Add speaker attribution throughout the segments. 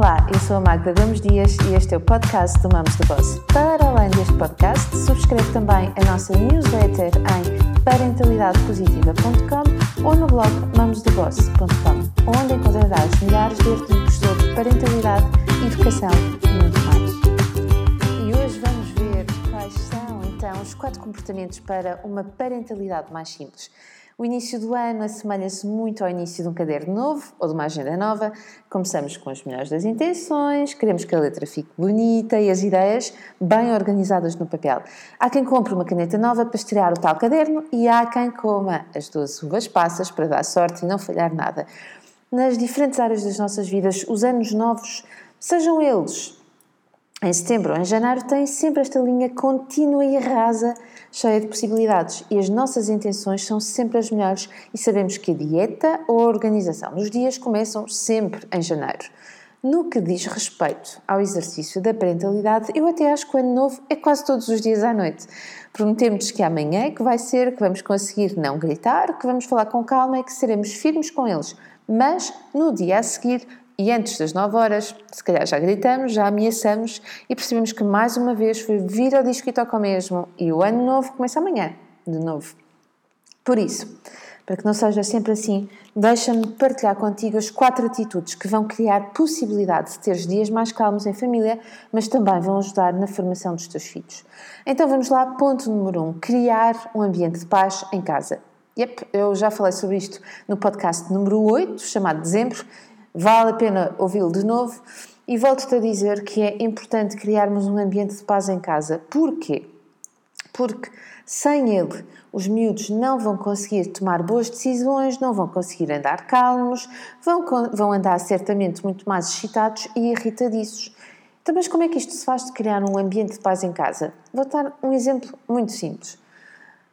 Speaker 1: Olá, eu sou a Magda Gomes Dias e este é o podcast do Mamos do Boss. Para além deste podcast, subscreve também a nossa newsletter em parentalidadepositiva.com ou no blog mamosdoboss.com, onde encontrarás milhares de artigos sobre parentalidade, educação e muito mais. E hoje vamos ver quais são então os quatro comportamentos para uma parentalidade mais simples. O início do ano assemelha-se muito ao início de um caderno novo ou de uma agenda nova. Começamos com as melhores das intenções, queremos que a letra fique bonita e as ideias bem organizadas no papel. Há quem compre uma caneta nova para estrear o tal caderno e há quem coma as 12 uvas passas para dar sorte e não falhar nada. Nas diferentes áreas das nossas vidas, os anos novos, sejam eles em setembro ou em janeiro, têm sempre esta linha contínua e rasa, cheia de possibilidades. E as nossas intenções são sempre as melhores e sabemos que a dieta ou a organização dos dias começam sempre em janeiro. No que diz respeito ao exercício da parentalidade, eu até acho que o ano novo é quase todos os dias à noite. Prometemos que amanhã é que vai ser, que vamos conseguir não gritar, que vamos falar com calma e que seremos firmes com eles. Mas no dia a seguir e antes das 9 horas, se calhar já gritamos, já ameaçamos e percebemos que mais uma vez foi vir ao disco e toca ao mesmo e o ano novo começa amanhã, de novo. Por isso, para que não seja sempre assim, deixa-me partilhar contigo as quatro atitudes que vão criar possibilidade de teres dias mais calmos em família, mas também vão ajudar na formação dos teus filhos. Então vamos lá, ponto número um, criar um ambiente de paz em casa. Yep, eu já falei sobre isto no podcast número 8, chamado Dezembro, vale a pena ouvi-lo de novo. E volto-te a dizer que é importante criarmos um ambiente de paz em casa. Porquê? Porque sem ele, os miúdos não vão conseguir tomar boas decisões, não vão conseguir andar calmos, vão, vão andar certamente muito mais excitados e irritadiços. Então, mas como é que isto se faz de criar um ambiente de paz em casa? Vou dar um exemplo muito simples.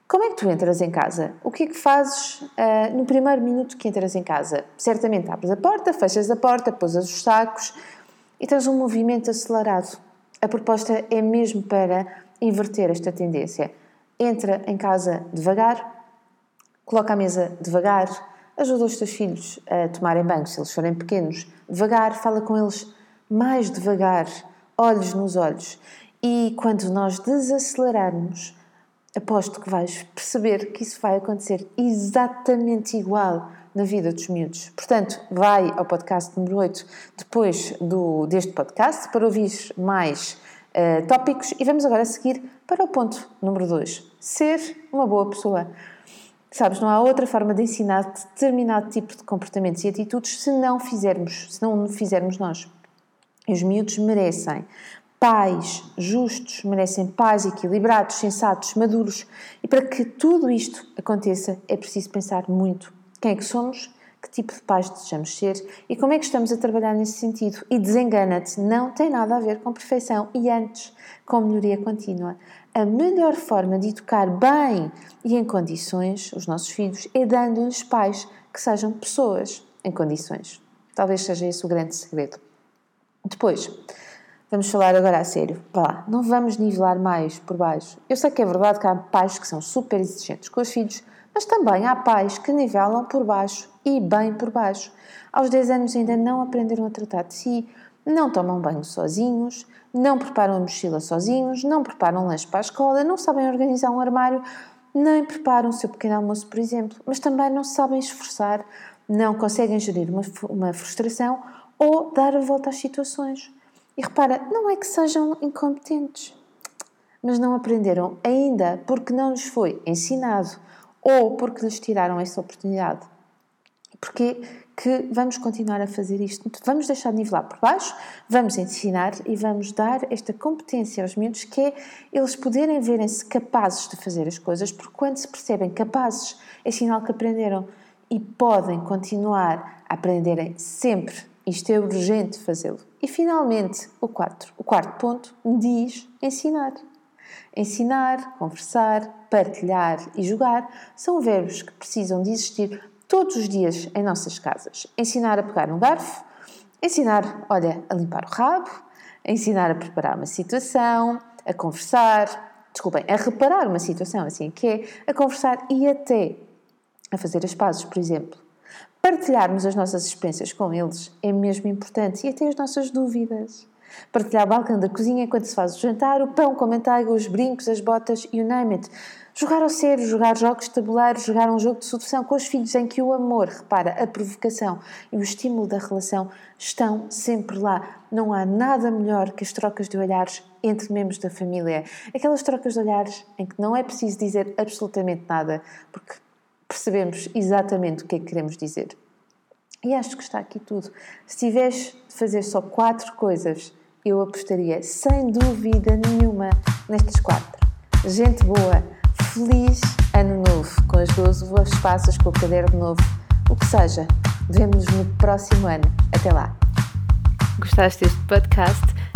Speaker 1: Como é que tu entras em casa? O que é que fazes uh, no primeiro minuto que entras em casa? Certamente abres a porta, fechas a porta, pousas os sacos e tens um movimento acelerado. A proposta é mesmo para inverter esta tendência. Entra em casa devagar, coloca a mesa devagar, ajuda os teus filhos a tomarem banho se eles forem pequenos, devagar, fala com eles mais devagar, olhos nos olhos. E quando nós desacelerarmos, aposto que vais perceber que isso vai acontecer exatamente igual na vida dos miúdos. Portanto, vai ao podcast número 8 depois do, deste podcast para ouvir mais uh, tópicos e vamos agora seguir para o ponto número 2. Ser uma boa pessoa. Sabes, não há outra forma de ensinar determinado tipo de comportamentos e atitudes se não fizermos, se não fizermos nós. Os miúdos merecem Pais justos merecem pais equilibrados, sensatos, maduros. E para que tudo isto aconteça, é preciso pensar muito quem é que somos, que tipo de pais desejamos ser e como é que estamos a trabalhar nesse sentido. E desengana-te, não tem nada a ver com perfeição e antes com melhoria contínua. A melhor forma de educar bem e em condições os nossos filhos é dando-lhes pais que sejam pessoas em condições. Talvez seja esse o grande segredo. Depois, Vamos falar agora a sério. Lá, não vamos nivelar mais por baixo. Eu sei que é verdade que há pais que são super exigentes com os filhos, mas também há pais que nivelam por baixo e bem por baixo. Aos 10 anos ainda não aprenderam a tratar de si, não tomam banho sozinhos, não preparam a mochila sozinhos, não preparam lanche para a escola, não sabem organizar um armário, nem preparam o seu pequeno almoço, por exemplo, mas também não sabem esforçar, não conseguem gerir uma, uma frustração ou dar a volta às situações. E repara, não é que sejam incompetentes, mas não aprenderam ainda porque não lhes foi ensinado ou porque lhes tiraram essa oportunidade. Porque que vamos continuar a fazer isto? Vamos deixar de nivelar por baixo, vamos ensinar e vamos dar esta competência aos miúdos que é eles poderem verem-se capazes de fazer as coisas, porque quando se percebem capazes é sinal que aprenderam e podem continuar a aprenderem sempre isto é urgente fazê-lo. E finalmente, o quarto, o quarto ponto diz ensinar. Ensinar, conversar, partilhar e jogar são verbos que precisam de existir todos os dias em nossas casas. Ensinar a pegar um garfo, ensinar, olha, a limpar o rabo, ensinar a preparar uma situação, a conversar, desculpem, a reparar uma situação, assim que é, a conversar e até a fazer as pazes, por exemplo Partilharmos as nossas experiências com eles é mesmo importante e até as nossas dúvidas. Partilhar o balcão da cozinha enquanto se faz o jantar, o pão com manteiga, os brincos, as botas, you name it. Jogar ao sério, jogar jogos de tabuleiro, jogar um jogo de sedução com os filhos em que o amor, repara, a provocação e o estímulo da relação estão sempre lá. Não há nada melhor que as trocas de olhares entre membros da família. Aquelas trocas de olhares em que não é preciso dizer absolutamente nada, porque percebemos exatamente o que é que queremos dizer. E acho que está aqui tudo. Se tiveres de fazer só quatro coisas, eu apostaria sem dúvida nenhuma nestas quatro. Gente boa, feliz ano novo, com as duas uvas passas, com o caderno novo, o que seja. Vemo-nos no próximo ano. Até lá!
Speaker 2: Gostaste deste podcast?